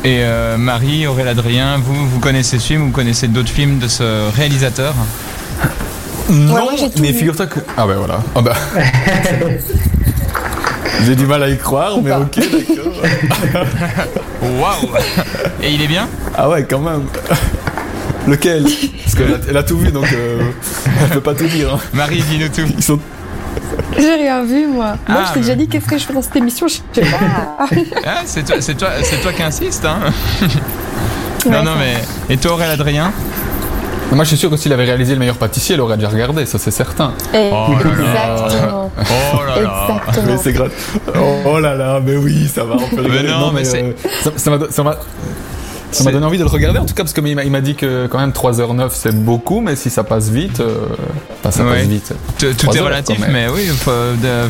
Et euh, Marie, Aurélien Adrien, vous, vous connaissez ce film, vous connaissez d'autres films de ce réalisateur? Non, moi, mais figure-toi que. Ah ben voilà. Ah bah. J'ai du mal à y croire, mais ok, d'accord. Waouh Et il est bien? Ah ouais, quand même. Lequel? Parce qu'elle a, tout vu, donc euh, elle peut pas tout dire. hein. Marie, dis-nous tout. Ils sont J'ai rien vu, moi. Moi, Ah, je t'ai mais- déjà dit qu'est-ce que je fais dans cette émission, je sais pas. Ah, c'est toi, c'est toi, c'est toi qui insiste, hein Ouais, Non, non, mais. Et toi, Aurélien Adrien? Moi, je suis sûr que s'il avait réalisé le meilleur pâtissier, elle aurait déjà regardé, ça c'est certain. Et- Oh là là. Exactement. Oh là là Mais Exactement. c'est grave. Oh, oh là là, mais oui, ça va. On peut rigoler. non, mais c'est- euh, ça- ça m'a ça m'a- donné envie de le regarder en tout cas parce qu'il m'a il m'a dit que quand même 3h09 c'est beaucoup mais si ça passe vite euh, enfin, ça Ouais. passe vite Tout, est relatif, mais oui,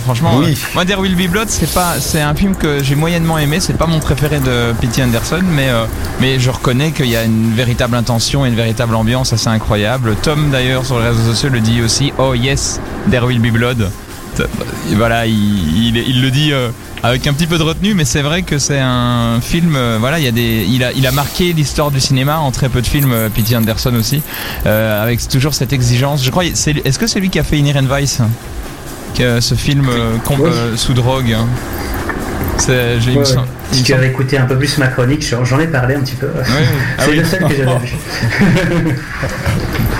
franchement. Oui. euh, moi, There Will Be Blood, c'est pas, c'est un film que j'ai moyennement aimé. C'est pas mon préféré de P.T. Anderson, mais euh, mais je reconnais qu'il y a une véritable intention et une véritable ambiance assez incroyable. Tom d'ailleurs sur les réseaux sociaux le dit aussi. Oh yes, There Will Be Blood. Et Voilà, il, il, il le dit euh, avec un petit peu de retenue, mais c'est vrai que c'est un film. euh, voilà, il y a des, il a, il a marqué l'histoire du cinéma en très peu de films. euh, P.T. Anderson aussi, euh, avec toujours cette exigence. Je crois, est-ce que c'est lui qui a fait Inherent Vice, que ce film euh, com- Oui. euh, sous drogue hein? C'est, j'ai Ouais, Si tu avais écouté un peu plus ma chronique, j'en ai parlé un petit peu. Ah C'est oui. le seul que j'avais vu.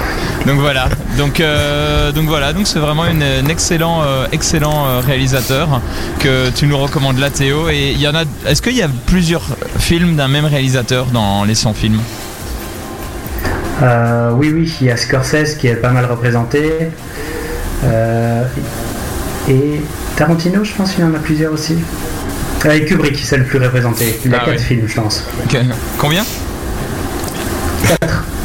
Donc voilà, donc euh, donc voilà, donc c'est vraiment une, un excellent euh, excellent euh, réalisateur que tu nous recommandes là Théo et il y en a est-ce qu'il y a plusieurs films d'un même réalisateur dans les 100 films? Euh, oui, oui, il y a Scorsese qui est pas mal représenté. Et Tarantino, je pense qu'il y en a plusieurs aussi. Et Kubrick, c'est le plus représenté. Il a Ah quatre oui. films, je pense. Combien?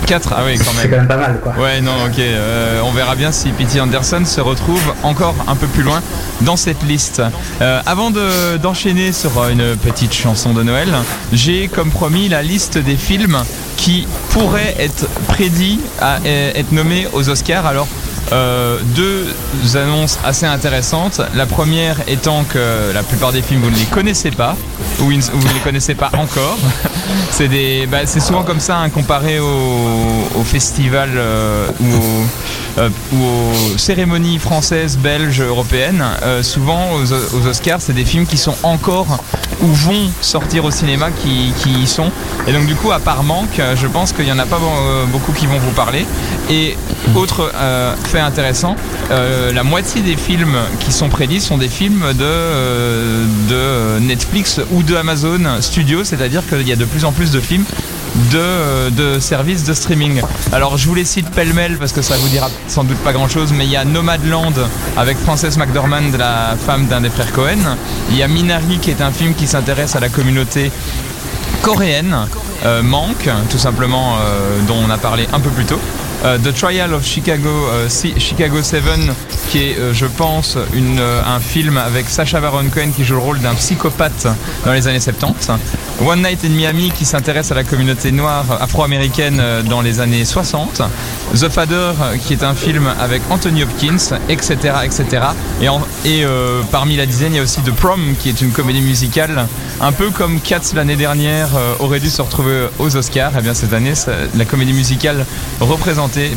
4 Ah oui quand C'est même. quand même pas mal, quoi. Ouais, non, ok. euh, on verra bien si P.T. Anderson se retrouve encore un peu plus loin dans cette liste. Euh, avant de- d'enchaîner sur euh, une petite chanson de Noël, j'ai comme promis la liste des films qui pourraient être prédits à être nommés aux Oscars. Alors, euh, deux annonces assez intéressantes. La première étant que la plupart des films vous ne les connaissez pas ou ils- vous ne les connaissez pas encore. C'est des, bah, c'est souvent comme ça hein, comparé au, au festival euh, ou, au- euh, ou aux cérémonies françaises, belges, européennes. Souvent aux, aux Oscars, c'est des films qui sont encore ou vont sortir au cinéma qui, qui y sont. Et donc du coup, à part Manque, je pense qu'il n'y en a pas beaucoup qui vont vous parler. Et autre euh, intéressant, euh, la moitié des films qui sont prédits sont des films de, euh, de Netflix ou de Amazon Studios, c'est-à-dire qu'il y a de plus en plus de films de, euh, de services de streaming. Alors je vous les cite pêle-mêle parce que ça vous dira sans doute pas grand-chose, mais il y a Nomadland avec Frances McDormand, la femme d'un des frères Cohen. Il y a Minari qui est un film qui s'intéresse à la communauté coréenne, Manque, tout simplement, dont on a parlé un peu plus tôt. Euh, The Trial of Chicago, euh, Chicago 7, qui est, euh, je pense, une, un film avec Sacha Baron Cohen qui joue le rôle d'un psychopathe dans les années 70. One Night in Miami, qui s'intéresse à la communauté noire afro-américaine dans les années 60. The Father, qui est un film avec Anthony Hopkins, etc. etc. Et, parmi la dizaine, il y a aussi The Prom, qui est une comédie musicale, un peu comme Cats l'année dernière aurait dû se retrouver aux Oscars. Et bien cette année, la comédie musicale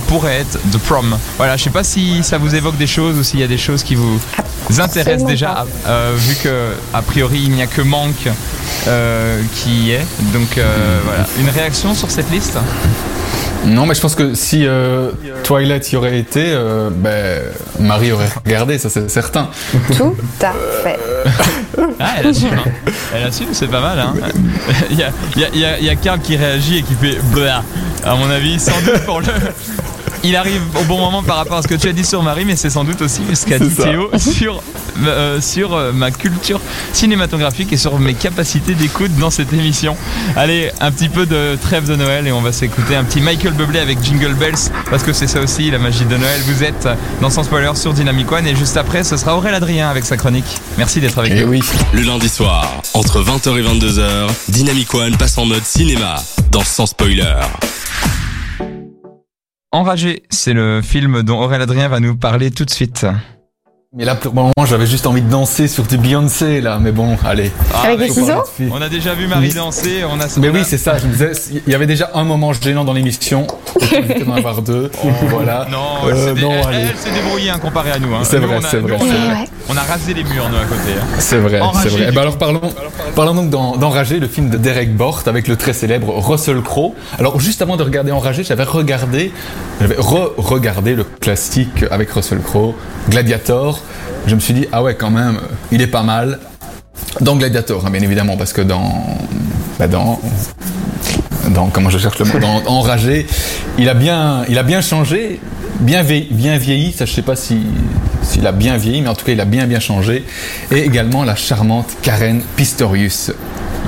pourrait être The Prom. Voilà, je sais pas si ça vous évoque des choses ou s'il y a des choses qui vous intéressent Absolument déjà, euh, vu que a priori il n'y a que Manque euh, qui y est. Donc euh, voilà, une réaction sur cette liste? Non mais je pense que si euh, Twilight y aurait été euh, ben Marie aurait regardé ça c'est certain Tout à fait. Ah, elle assume, hein. Elle assume, c'est pas mal, hein. Il y a Karl qui réagit et qui fait blah. À mon avis, sans doute pour le. Il arrive au bon moment par rapport à ce que tu as dit sur Marie, mais c'est sans doute aussi ce qu'a dit ça. Théo sur, euh, sur euh, ma culture cinématographique et sur mes capacités d'écoute dans cette émission. Allez, un petit peu de trêve de Noël et on va s'écouter un petit Michael Bublé avec Jingle Bells parce que c'est ça aussi la magie de Noël. Vous êtes dans Sans Spoiler sur Dynamic One et juste après ce sera Aurélien Adrien avec sa chronique. Merci d'être avec Et nous. oui. Le lundi soir, entre 20h et 22h, Dynamic One passe en mode cinéma dans Sans Spoiler. Enragé, c'est le film dont Aurélien Adrien va nous parler tout de suite. Mais là, pour le moment, j'avais juste envie de danser sur du Beyoncé, là. Mais bon, allez. Avec les mais- Faut parler ciseaux. On a déjà vu Marie danser, on a Mais on oui, c'est ça. Je me disais, il y avait déjà un moment gênant dans l'émission. Évité d'en avoir deux. Voilà. Non, Euh, elle s'est dé- non, elle- allez. elle s'est débrouillée hein, comparé à nous. hein. C'est vrai, on c'est vrai, on vrai. On a rasé les murs, nous, à côté. hein. C'est vrai, c'est vrai. Eh ben alors parlons, parlons donc d'en- d'Enragé, le film de Derek Bort avec le très célèbre Russell Crowe. Alors juste avant de regarder Enragé, j'avais regardé, j'avais re-regardé le classique avec Russell Crowe, Gladiator. Je me suis dit ah ouais quand même, il est pas mal. Dans Gladiator, hein, bien évidemment, parce que dans, bah, dans, dans comment je cherche le mot, dans Enragé, il a bien, il a bien changé, bien vieilli, bien vieilli. Ça, je sais pas si s'il a bien vieilli, mais en tout cas, il a bien bien changé. Et également la charmante Karen Pistorius.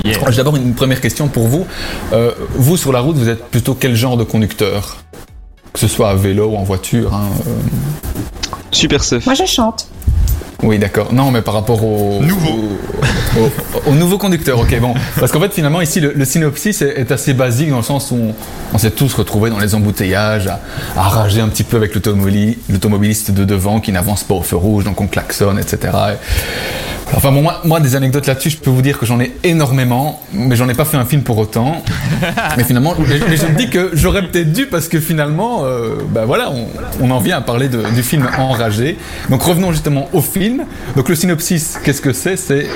Yeah. J'ai d'abord une première question pour vous. Euh, vous sur la route, vous êtes plutôt quel genre de conducteur? Que ce soit à vélo ou en voiture. hein, euh, Super Stuff. Moi, je chante. Oui, d'accord. Non, mais par rapport au Nouveau. au, au- au nouveau conducteur. Ok, bon, parce qu'en fait, finalement, ici, le, le synopsis est, est assez basique dans le sens où on, on s'est tous retrouvés dans les embouteillages, à, à rager un petit peu avec l'automobili- l'automobiliste de devant qui n'avance pas au feu rouge, donc on klaxonne, etc. Et- Enfin bon, moi, moi, des anecdotes là-dessus, je peux vous dire que j'en ai énormément, mais j'en ai pas fait un film pour autant. mais finalement, mais, mais je me dis que j'aurais peut-être dû parce que finalement, euh, bah voilà, on, on en vient à parler de- du film Enragé. Donc revenons justement au film. Donc le synopsis, qu'est-ce que c'est? C'est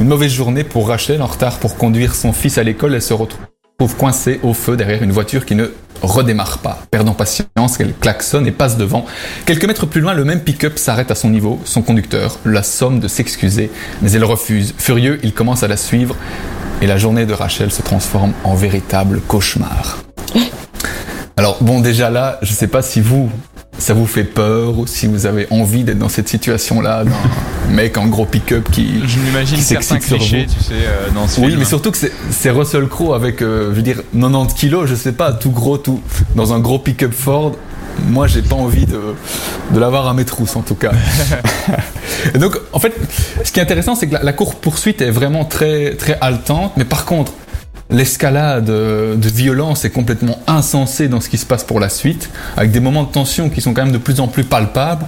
une mauvaise journée pour Rachel, en retard pour conduire son fils à l'école. Elle se retrouve coincée au feu derrière une voiture qui ne redémarre pas. Perdant patience, elle klaxonne et passe devant. Quelques mètres plus loin, le même pick-up s'arrête à son niveau. Son conducteur la somme de s'excuser, mais elle refuse. Furieux, il commence à la suivre et la journée de Rachel se transforme en véritable cauchemar. Alors bon, déjà là, je sais pas si vous, ça vous fait peur ou si vous avez envie d'être dans cette situation-là, d'un mec en gros pick-up qui... Je m'imagine qui certains clichés, vous? tu sais, euh, dans ce Oui, film. mais surtout que c'est- c'est Russell Crowe avec, euh, je veux dire, 90 kilos, je sais pas, tout gros, tout dans un gros pick-up Ford. Moi, j'ai pas envie de, de l'avoir à mes trousses, en tout cas. Et donc, en fait, ce qui est intéressant, c'est que la, la course poursuite est vraiment très, très haletante, mais par contre, l'escalade euh, de violence est complètement insensée dans ce qui se passe pour la suite, avec des moments de tension qui sont quand même de plus en plus palpables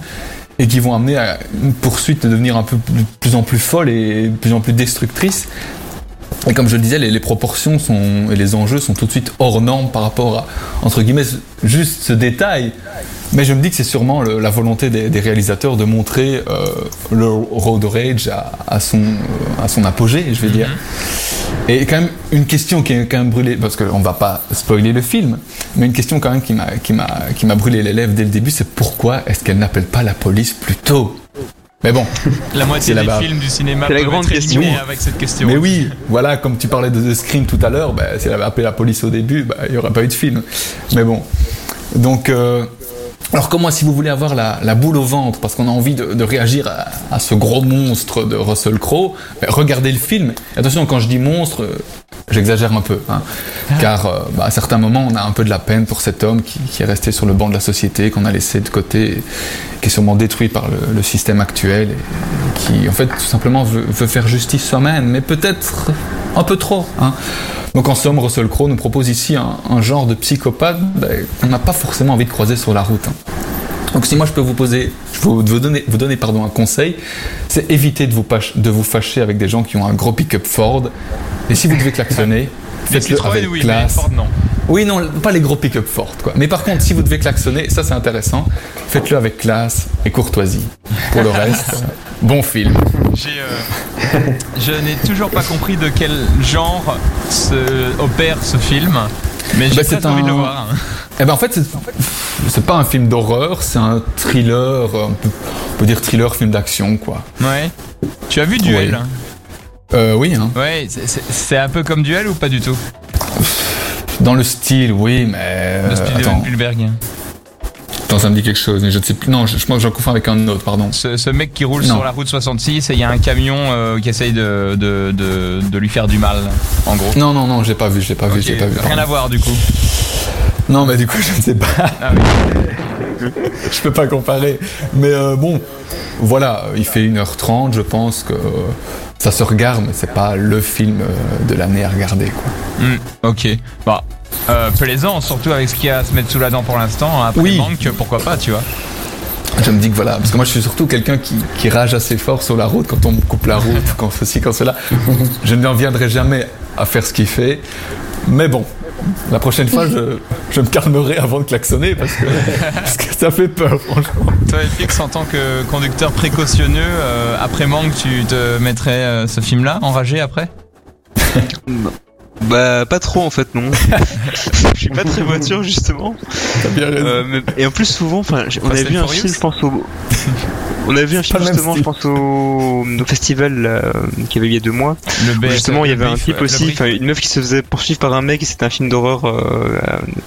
et qui vont amener à une poursuite de devenir un peu de plus en plus folle et plus en plus destructrice. Et comme je le disais, les, les proportions sont, et les enjeux sont tout de suite hors normes par rapport à, entre guillemets, juste ce détail. Mais je me dis que c'est sûrement le- la volonté des, des réalisateurs de montrer euh, le road rage à, à son, euh, à son apogée, je vais dire. Et quand même, une question qui est quand même brûlée, parce qu'on va pas spoiler le film, mais une question quand même qui m'a brûlé les lèvres dès le début, c'est pourquoi est-ce qu'elle n'appelle pas la police plus tôt? Mais bon, La moitié C'est des films du cinéma C'est la grande être question. avec cette question. Mais oui, voilà, comme tu parlais de The Scream tout à l'heure, bah, si elle avait appelé la police au début, bah, il n'y aurait pas eu de film. Mais bon. Donc, euh, alors comment, si vous voulez avoir la, la boule au ventre, parce qu'on a envie de, de réagir à, à ce gros monstre de Russell Crowe, bah, regardez le film. Attention, quand je dis monstre, j'exagère un peu. Hein, car euh, bah, à certains moments, on a un peu de la peine pour cet homme qui, qui est resté sur le banc de la société, qu'on a laissé de côté, qui est sûrement détruit par le, le système actuel, et qui en fait tout simplement veut, veut faire justice soi-même, mais peut-être un peu trop. Hein. Donc en somme, Russell Crowe nous propose ici un, un genre de psychopathe ben, qu'on n'a pas forcément envie de croiser sur la route. hein. Donc si moi je peux vous poser, je peux vous donner, vous donner pardon, un conseil, c'est éviter de vous, pâche- de vous fâcher avec des gens qui ont un gros pick-up Ford. Et si vous devez klaxonner, faites-le avec oui, classe. Ford, non. Oui, non, pas les gros pick-up Ford, quoi. Mais par contre, si vous devez klaxonner, ça c'est intéressant, faites-le avec classe et courtoisie. Pour le reste, bon film. Euh, je n'ai toujours pas compris de quel genre se opère ce film, mais j'ai Bah, très envie de le voir. Eh ben en fait, c'est- pas un film d'horreur, c'est un thriller, peu- on peut dire thriller, film d'action, quoi. Ouais. Tu as vu Duel Ouais. Euh, oui, hein. Ouais, c'est- un peu comme Duel ou pas du tout Dans le style, oui, mais. De euh, Spielberg. attends. Spielberg. Attends, ça me dit quelque chose, mais je ne sais plus. Non, je, je pense que j'en confonds avec un autre, pardon. Ce, ce mec qui roule Non. sur la route 66 et il y a un camion euh, qui essaye de, de, de, de lui faire du mal, en gros. Non, non, non, j'ai pas vu, j'ai pas vu, j'ai pas vu. Rien pardon. à voir du coup. Non, mais du coup, je ne sais pas. Ah oui. je peux pas comparer. Mais euh, bon, voilà, il fait 1h30, je pense que ça se regarde, mais c'est pas le film euh, de l'année à regarder, quoi. Hmm, ok. Bah, euh, plaisant, surtout avec ce qu'il y a à se mettre sous la dent pour l'instant. Après Oui. manque, pourquoi pas, tu vois. Je me dis que voilà, parce que moi je suis surtout quelqu'un qui, qui rage assez fort sur la route quand on me coupe la route, quand ceci, quand cela. Je ne viendrai jamais à faire ce qu'il fait. Mais bon, la prochaine fois, je, je me calmerai avant de klaxonner parce que, parce que ça fait peur, franchement. Toi, Fix, en tant que conducteur précautionneux, euh, après manque, tu te mettrais euh, ce film-là, enragé après? Bah pas trop en fait non. Je suis pas très voiture justement. T'as bien raison. Euh, mais- et en plus souvent, on a vu un film, je pense au. On a vu un film justement, je pense au, au festival là, qui avait eu il y a deux mois. Le où justement, il y avait un type aussi, une meuf qui se faisait poursuivre par un mec et c'était un film d'horreur euh,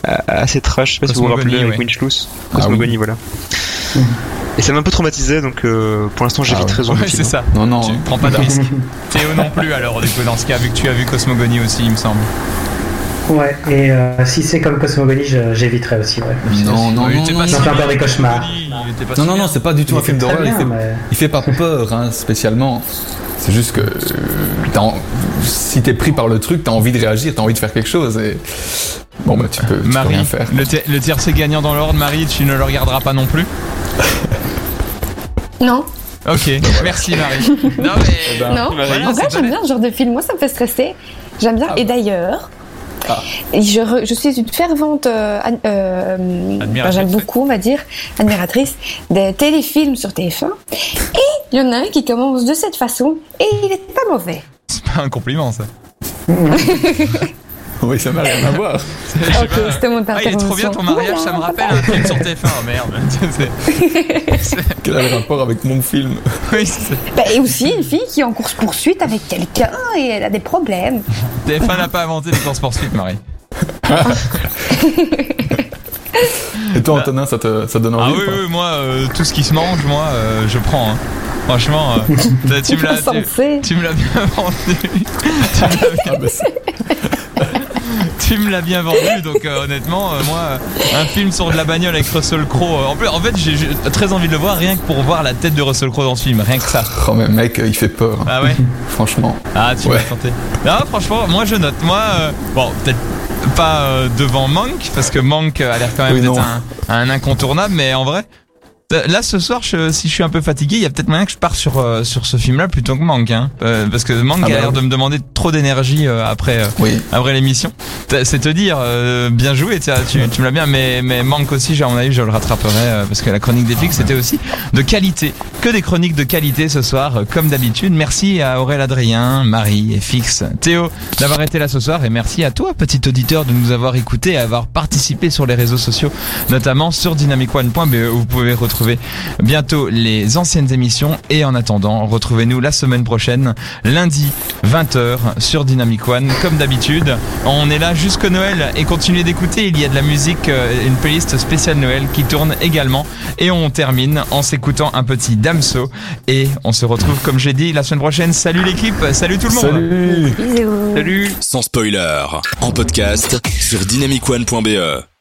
euh, assez trash. Je sais pas si vous vous rappelez avec. Winchlus. Ah Cosmogonie, voilà. Et ça m'a un peu traumatisé donc euh, pour l'instant j'évite Ah raison. Ouais, c'est ça. Non, non. Tu prends pas de risque. Théo non plus, alors, du coup, dans ce cas, vu que tu as vu Cosmogonie aussi, il me semble. Ouais, et euh, si c'est comme Cosmogonie, j'éviterai aussi, ouais. Non, non, Il non, était non, pas si bien, des cauchemars. Cosmogonie, il était pas Non, non, non, c'est pas du tout Il un film d'horreur. Il mais- il fait pas peur, hein, spécialement. C'est juste que euh, en- si t'es pris par le truc, t'as envie de réagir, t'as envie de faire quelque chose. Et bon, bah tu peux, tu peux Marie, rien faire. le, le tiercé gagnant dans l'ordre, Marie, tu ne le regarderas pas non plus? Non, Ok, merci Marie. Non mais... ben, non. voilà, en vrai, j'aime bien ce genre de film. Moi, ça me fait stresser. J'aime bien. Ah Et d'ailleurs, Ah. je, re- je suis une fervente. euh, euh, Admiratrice. J'aime beaucoup, on va dire, admiratrice des téléfilms sur TF1. Et il y en a un qui commence de cette façon et il est pas mauvais. C'est pas un compliment ça. Oui, ça n'a rien à voir. Ok, c'était mon Ah, il est trop bien ton mariage, ça me rappelle un film sur TF1, oh, merde. Quel est le rapport avec mon film oui, c'est- Bah, et aussi une fille qui est en course poursuite avec quelqu'un et elle a des problèmes. TF1 n'a pas inventé les courses poursuites, Marie. Et toi, Antonin, ça te, ça donne Ah envie oui, ou pas oui, moi, euh, tout ce qui se mange, moi, euh, je prends. hein. Franchement, euh, tu me l'as... tu- Insensé. Tu me l'as bien vendu. tu me l'as bien, Ah, bah, tu me l'as bien vendu, donc euh, honnêtement, euh, moi, euh, un film sur de la bagnole avec Russell Crowe. euh, en plus, en fait, j'ai très envie de le voir rien que pour voir la tête de Russell Crowe dans ce film, rien que ça. Oh, mais mec, il fait peur. hein. Ah ouais. Franchement. Ah, tu Ouais. m'as tenté. Non, franchement, moi je note. Moi, euh, bon, peut-être pas euh, devant Monk, parce que Monk a l'air quand même Oui, d'être un incontournable, mais en vrai. Euh, Là ce soir, je- si je suis un peu fatigué, il y a peut-être moyen que je pars sur euh, sur ce film-là plutôt que Manque, hein, Euh, parce que Manque Ah a bah l'air oui. de me demander trop d'énergie euh, après euh, Oui. après l'émission. C'est te dire, euh, bien joué, tu, tu me l'as bien, mais, mais manque aussi, j'ai- à mon avis, je le rattraperai euh, parce que la chronique des flics, c'était aussi de qualité. Que des chroniques de qualité ce soir, comme d'habitude. Merci à Aurélien Adrien, Marie et Fix, Théo d'avoir été là ce soir et merci à toi, petit auditeur, de nous avoir écouté et avoir participé sur les réseaux sociaux, notamment sur dynamicone.be où vous pouvez retrouver bientôt les anciennes émissions et en attendant, retrouvez-nous la semaine prochaine, lundi 20h sur Dynamic One. Comme d'habitude, on est là jusqu'au Noël et continuez d'écouter. Il y a de la musique, euh, une playlist spéciale Noël qui tourne également. Et on termine en s'écoutant un petit Damso. Et on se retrouve, comme j'ai dit, la semaine prochaine. Salut l'équipe, salut tout le monde. Salut. Salut Sans spoiler, en podcast sur dynamicone.be.